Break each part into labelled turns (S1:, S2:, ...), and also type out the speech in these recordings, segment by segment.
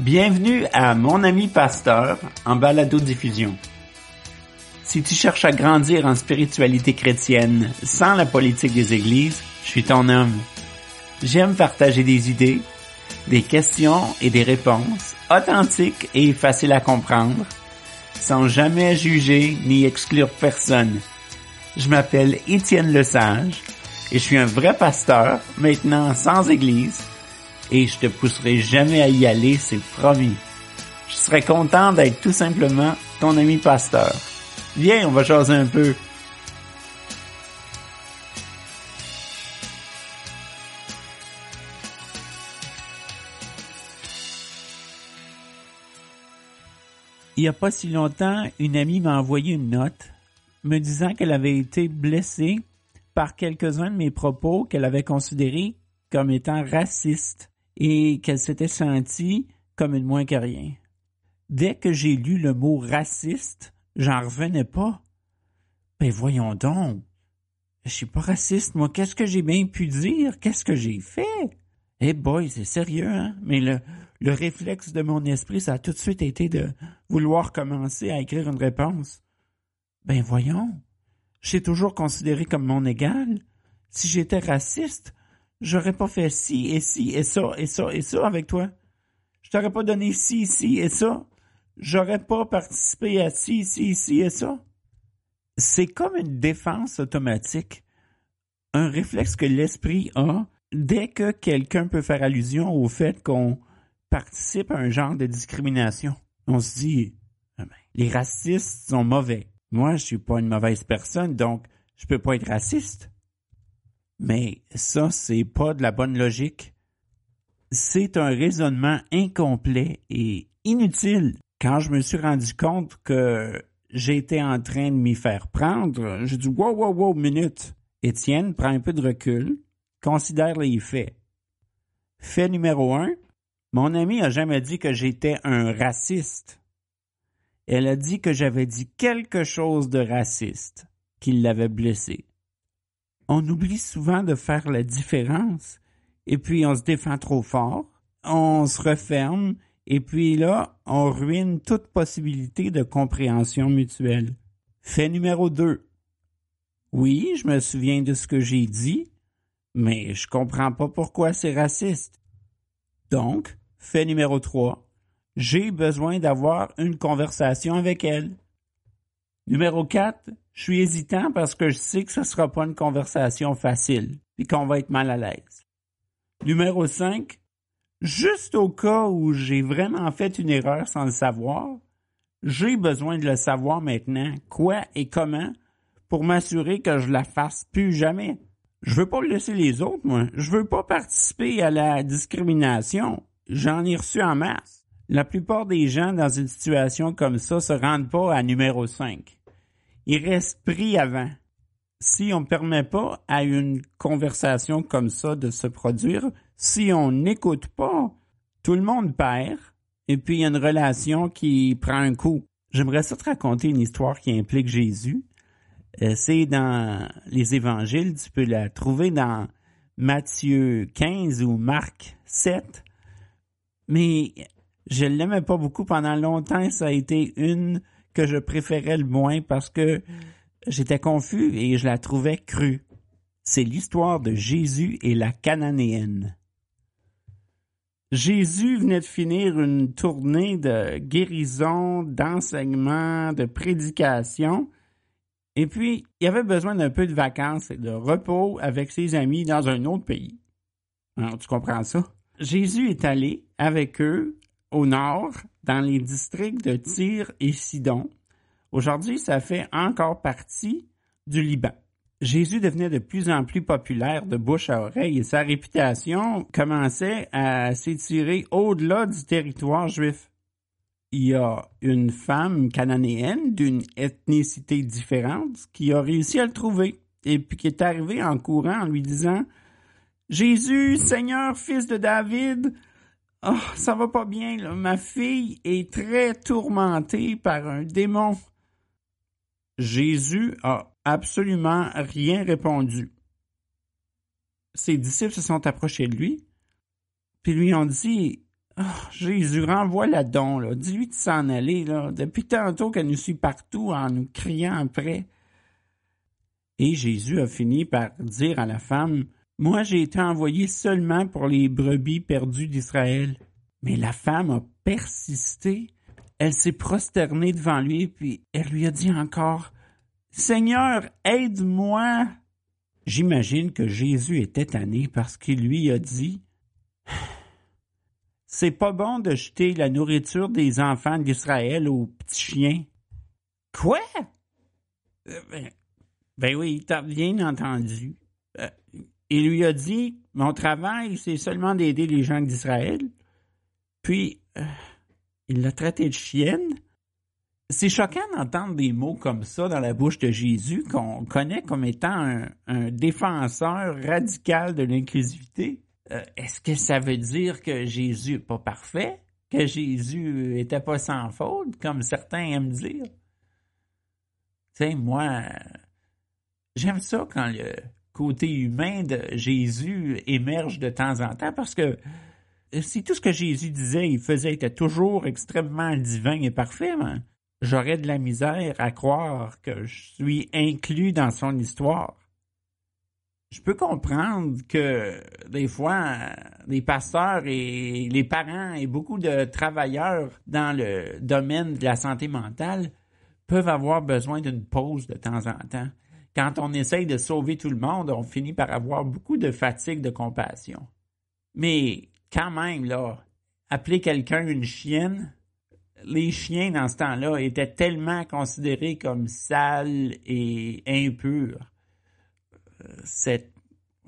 S1: Bienvenue à Mon ami pasteur en balado-diffusion. Si tu cherches à grandir en spiritualité chrétienne sans la politique des églises, je suis ton homme. J'aime partager des idées, des questions et des réponses authentiques et faciles à comprendre, sans jamais juger ni exclure personne. Je m'appelle Étienne Lesage et je suis un vrai pasteur, maintenant sans église, et je te pousserai jamais à y aller, c'est promis. Je serais content d'être tout simplement ton ami pasteur. Viens, on va jaser un peu. Il n'y a pas si longtemps, une amie m'a envoyé une note me disant qu'elle avait été blessée par quelques-uns de mes propos qu'elle avait considérés comme étant racistes et qu'elle s'était sentie comme une moins que rien. Dès que j'ai lu le mot raciste, j'en revenais pas. Ben voyons donc. Je suis pas raciste, moi. Qu'est-ce que j'ai bien pu dire? Qu'est-ce que j'ai fait? Eh boy, c'est sérieux, hein? Mais le, le réflexe de mon esprit, ça a tout de suite été de vouloir commencer à écrire une réponse. Ben voyons. J'ai toujours considéré comme mon égal. Si j'étais raciste, j'aurais pas fait ci et ci et ça et ça et ça avec toi. Je t'aurais pas donné ci, ci et ça. J'aurais pas participé à ci, ci, ci et ça. C'est comme une défense automatique. Un réflexe que l'esprit a dès que quelqu'un peut faire allusion au fait qu'on participe à un genre de discrimination. On se dit, ah ben, les racistes sont mauvais. Moi, je suis pas une mauvaise personne, donc je peux pas être raciste. Mais ça, c'est pas de la bonne logique. C'est un raisonnement incomplet et inutile. Quand je me suis rendu compte que j'étais en train de m'y faire prendre, j'ai dit wow, wow, wow, minute. Étienne, prends un peu de recul, considère les faits. Fait numéro un, mon ami a jamais dit que j'étais un raciste. Elle a dit que j'avais dit quelque chose de raciste, qui l'avait blessé on oublie souvent de faire la différence et puis on se défend trop fort, on se referme et puis là, on ruine toute possibilité de compréhension mutuelle. Fait numéro 2. Oui, je me souviens de ce que j'ai dit, mais je comprends pas pourquoi c'est raciste. Donc, fait numéro 3. J'ai besoin d'avoir une conversation avec elle. Numéro 4, je suis hésitant parce que je sais que ce ne sera pas une conversation facile et qu'on va être mal à l'aise. Numéro 5, juste au cas où j'ai vraiment fait une erreur sans le savoir, j'ai besoin de le savoir maintenant, quoi et comment, pour m'assurer que je la fasse plus jamais? Je veux pas laisser les autres, moi. Je veux pas participer à la discrimination. J'en ai reçu en masse. La plupart des gens dans une situation comme ça se rendent pas à numéro 5 il reste pris avant. Si on ne permet pas à une conversation comme ça de se produire, si on n'écoute pas, tout le monde perd, et puis une relation qui prend un coup. J'aimerais ça te raconter une histoire qui implique Jésus. Euh, c'est dans les évangiles, tu peux la trouver dans Matthieu 15 ou Marc 7. Mais je l'aimais pas beaucoup pendant longtemps, ça a été une que je préférais le moins parce que j'étais confus et je la trouvais crue. C'est l'histoire de Jésus et la Cananéenne. Jésus venait de finir une tournée de guérison, d'enseignement, de prédication, et puis il avait besoin d'un peu de vacances et de repos avec ses amis dans un autre pays. Alors, tu comprends ça? Jésus est allé avec eux au nord, dans les districts de Tyr et Sidon. Aujourd'hui, ça fait encore partie du Liban. Jésus devenait de plus en plus populaire de bouche à oreille et sa réputation commençait à s'étirer au-delà du territoire juif. Il y a une femme cananéenne d'une ethnicité différente qui a réussi à le trouver et puis qui est arrivée en courant en lui disant Jésus, Seigneur, fils de David, Oh, ça va pas bien. Ma fille est très tourmentée par un démon. Jésus a absolument rien répondu. Ses disciples se sont approchés de lui, puis lui ont dit Oh, Jésus, renvoie-la don. Dis-lui de s'en aller. Depuis tantôt qu'elle nous suit partout en nous criant après. Et Jésus a fini par dire à la femme, Moi j'ai été envoyé seulement pour les brebis perdues d'Israël. Mais la femme a persisté. Elle s'est prosternée devant lui, puis elle lui a dit encore, Seigneur, aide-moi. J'imagine que Jésus était tanné parce qu'il lui a dit, c'est pas bon de jeter la nourriture des enfants d'Israël aux petits chiens. Quoi? Euh, ben, ben, oui, t'as bien entendu. Euh, il lui a dit, mon travail, c'est seulement d'aider les gens d'Israël. Puis, euh, il l'a traité de chienne. C'est choquant d'entendre des mots comme ça dans la bouche de Jésus, qu'on connaît comme étant un, défenseur radical de l'inclusivité. Euh, est-ce que ça veut dire que Jésus n'est pas parfait? Que Jésus était pas sans faute, comme certains aiment dire? Tu sais, moi, j'aime ça quand le côté humain de Jésus émerge de temps en temps parce que si tout ce que Jésus disait, il faisait était toujours extrêmement divin et parfait, ben, j'aurais de la misère à croire que je suis inclus dans son histoire je peux comprendre que des fois, les pasteurs et les parents et beaucoup de travailleurs dans le domaine de la santé mentale peuvent avoir besoin d'une pause de temps en temps. Quand on essaye de sauver tout le monde, on finit par avoir beaucoup de fatigue de compassion. Mais quand même, là, appeler quelqu'un une chienne, les chiens dans ce temps-là étaient tellement considérés comme sales et impurs cette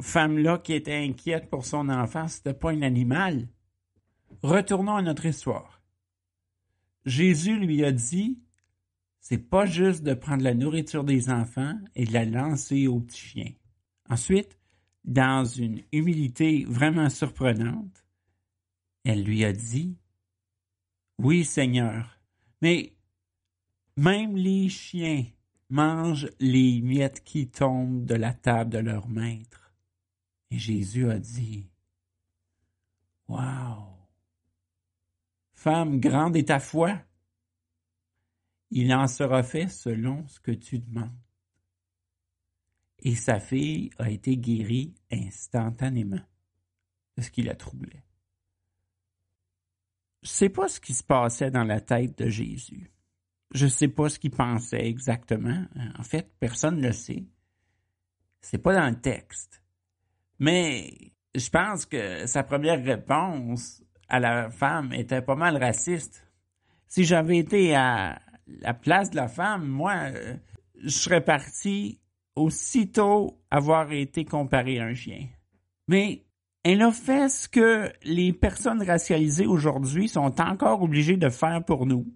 S1: femme-là qui était inquiète pour son enfant, c'était pas un animal. Retournons à notre histoire. Jésus lui a dit, c'est pas juste de prendre la nourriture des enfants et de la lancer aux petits chiens. Ensuite, dans une humilité vraiment surprenante, elle lui a dit, oui Seigneur, mais même les chiens mangent les miettes qui tombent de la table de leur maître. Et Jésus a dit, Wow! Femme, grande est ta foi. Il en sera fait selon ce que tu demandes. Et sa fille a été guérie instantanément de ce qui la troublait. Je ne sais pas ce qui se passait dans la tête de Jésus. Je ne sais pas ce qu'il pensait exactement. En fait, personne ne le sait. C'est pas dans le texte. Mais je pense que sa première réponse à la femme était pas mal raciste. Si j'avais été à la place de la femme, moi, je serais parti aussitôt avoir été comparé à un chien. Mais elle a fait ce que les personnes racialisées aujourd'hui sont encore obligées de faire pour nous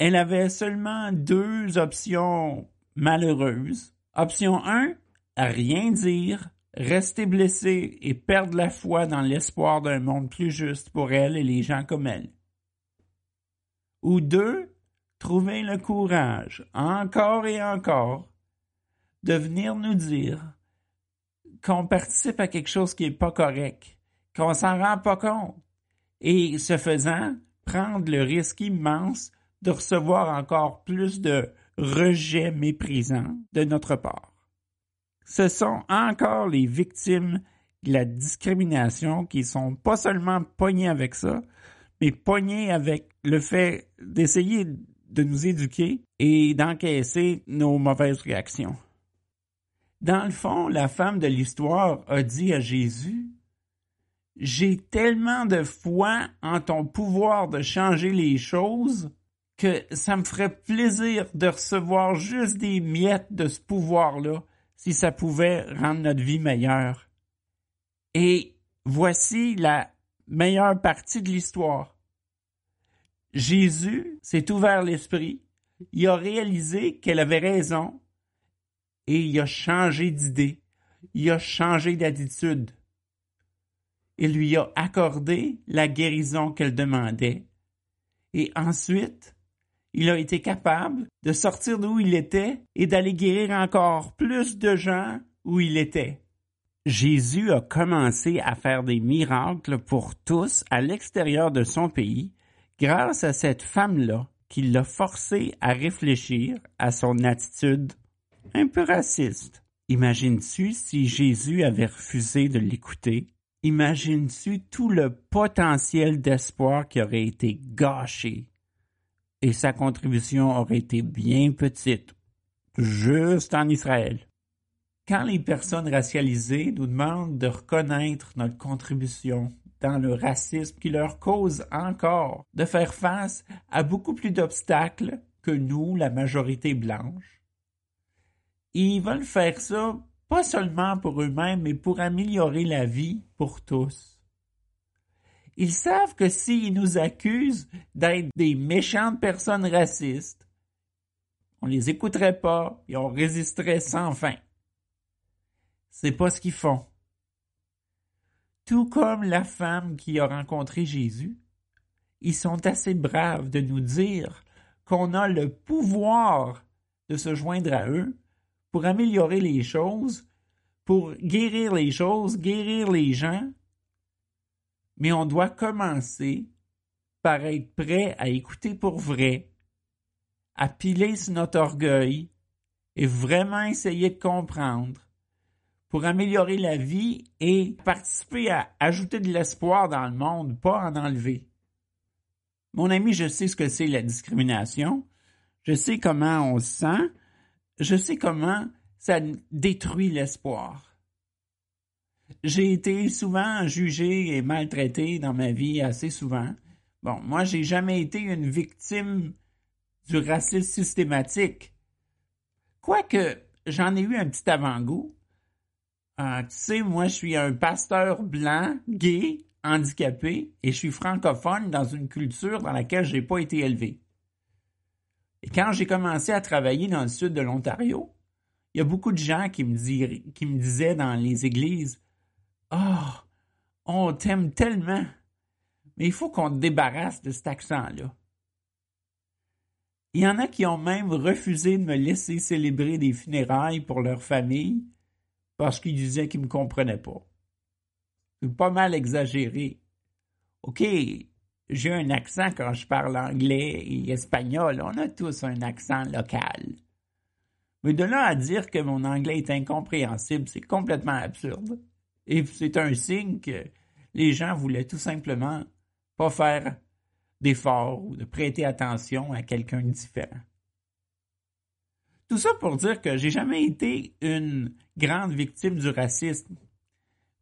S1: elle avait seulement deux options malheureuses. Option 1, rien dire, rester blessée et perdre la foi dans l'espoir d'un monde plus juste pour elle et les gens comme elle. Ou deux, trouver le courage, encore et encore, de venir nous dire qu'on participe à quelque chose qui n'est pas correct, qu'on s'en rend pas compte, et ce faisant, prendre le risque immense de recevoir encore plus de rejets méprisants de notre part. Ce sont encore les victimes de la discrimination qui sont pas seulement poignées avec ça, mais poignées avec le fait d'essayer de nous éduquer et d'encaisser nos mauvaises réactions. Dans le fond, la femme de l'histoire a dit à Jésus, J'ai tellement de foi en ton pouvoir de changer les choses que ça me ferait plaisir de recevoir juste des miettes de ce pouvoir-là si ça pouvait rendre notre vie meilleure. Et voici la meilleure partie de l'histoire. Jésus s'est ouvert l'esprit, il a réalisé qu'elle avait raison et il a changé d'idée, il a changé d'attitude. Il lui a accordé la guérison qu'elle demandait. Et ensuite, il a été capable de sortir d'où il était et d'aller guérir encore plus de gens où il était. Jésus a commencé à faire des miracles pour tous à l'extérieur de son pays grâce à cette femme-là qui l'a forcé à réfléchir à son attitude un peu raciste. Imagines-tu si Jésus avait refusé de l'écouter? Imagines-tu tout le potentiel d'espoir qui aurait été gâché? Et sa contribution aurait été bien petite, juste en Israël. Quand les personnes racialisées nous demandent de reconnaître notre contribution dans le racisme qui leur cause encore de faire face à beaucoup plus d'obstacles que nous, la majorité blanche, ils veulent faire ça pas seulement pour eux-mêmes, mais pour améliorer la vie pour tous. Ils savent que s'ils nous accusent d'être des méchantes personnes racistes, on les écouterait pas et on résisterait sans fin. C'est pas ce qu'ils font. Tout comme la femme qui a rencontré Jésus, ils sont assez braves de nous dire qu'on a le pouvoir de se joindre à eux pour améliorer les choses, pour guérir les choses, guérir les gens. Mais on doit commencer par être prêt à écouter pour vrai, à piler sur notre orgueil et vraiment essayer de comprendre pour améliorer la vie et participer à ajouter de l'espoir dans le monde, pas en enlever. Mon ami, je sais ce que c'est la discrimination. Je sais comment on se sent. Je sais comment ça détruit l'espoir. J'ai été souvent jugé et maltraité dans ma vie assez souvent. Bon, moi, j'ai jamais été une victime du racisme systématique. Quoique, j'en ai eu un petit avant-goût. Euh, tu sais, moi, je suis un pasteur blanc, gay, handicapé, et je suis francophone dans une culture dans laquelle je n'ai pas été élevé. Et quand j'ai commencé à travailler dans le sud de l'Ontario, il y a beaucoup de gens qui me, qui me disaient dans les églises Oh, on t'aime tellement, mais il faut qu'on te débarrasse de cet accent-là. Il y en a qui ont même refusé de me laisser célébrer des funérailles pour leur famille parce qu'il disait qu'il ne me comprenait pas. C'est pas mal exagéré. OK, j'ai un accent quand je parle anglais et espagnol. On a tous un accent local. Mais de là à dire que mon anglais est incompréhensible, c'est complètement absurde. Et c'est un signe que les gens voulaient tout simplement pas faire d'efforts ou de prêter attention à quelqu'un de différent. Tout ça pour dire que j'ai jamais été une grande victime du racisme,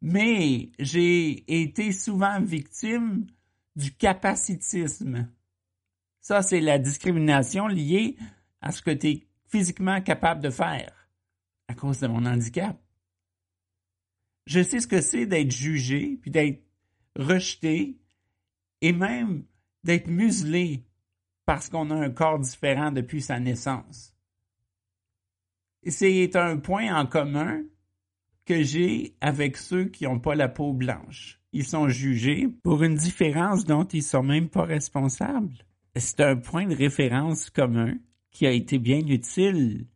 S1: mais j'ai été souvent victime du capacitisme. Ça, c'est la discrimination liée à ce que tu es physiquement capable de faire à cause de mon handicap. Je sais ce que c'est d'être jugé, puis d'être rejeté, et même d'être muselé parce qu'on a un corps différent depuis sa naissance c'est un point en commun que j'ai avec ceux qui n'ont pas la peau blanche. Ils sont jugés pour une différence dont ils sont même pas responsables. C'est un point de référence commun qui a été bien utile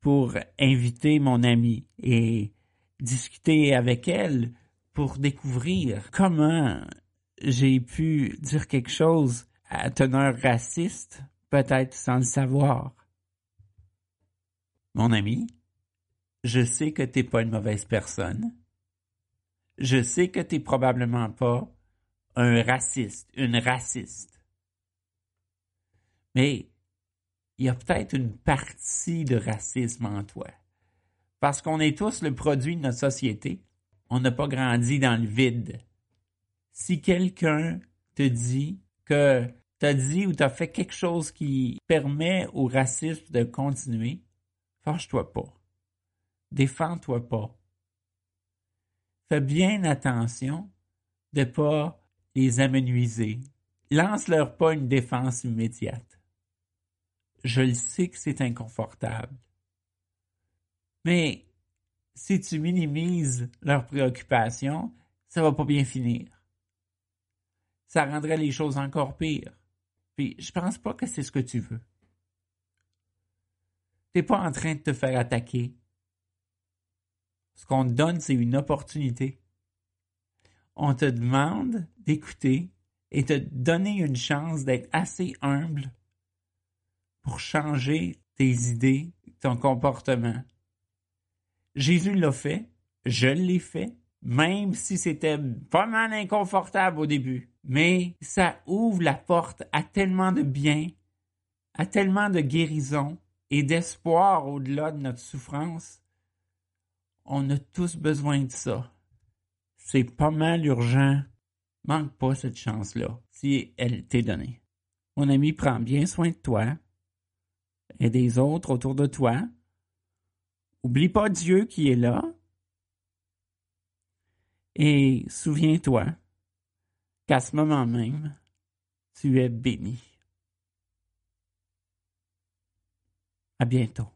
S1: pour inviter mon amie et discuter avec elle pour découvrir comment j'ai pu dire quelque chose à teneur raciste, peut-être sans le savoir. Mon ami, je sais que t'es pas une mauvaise personne. Je sais que t'es probablement pas un raciste, une raciste. Mais il y a peut-être une partie de racisme en toi. Parce qu'on est tous le produit de notre société. On n'a pas grandi dans le vide. Si quelqu'un te dit que tu as dit ou tu as fait quelque chose qui permet au racisme de continuer, Fâche-toi pas. Défends-toi pas. Fais bien attention de pas les amenuiser. Lance-leur pas une défense immédiate. Je le sais que c'est inconfortable. Mais si tu minimises leurs préoccupations, ça va pas bien finir. Ça rendrait les choses encore pires. Puis je pense pas que c'est ce que tu veux. T'es pas en train de te faire attaquer. Ce qu'on te donne, c'est une opportunité. On te demande d'écouter et te donner une chance d'être assez humble pour changer tes idées, ton comportement. Jésus l'a fait, je l'ai fait, même si c'était pas mal inconfortable au début. Mais ça ouvre la porte à tellement de bien, à tellement de guérison et d'espoir au-delà de notre souffrance. On a tous besoin de ça. C'est pas mal urgent. Manque pas cette chance-là, si elle t'est donnée. Mon ami, prends bien soin de toi et des autres autour de toi. Oublie pas Dieu qui est là. Et souviens-toi qu'à ce moment même, tu es béni. À bientôt.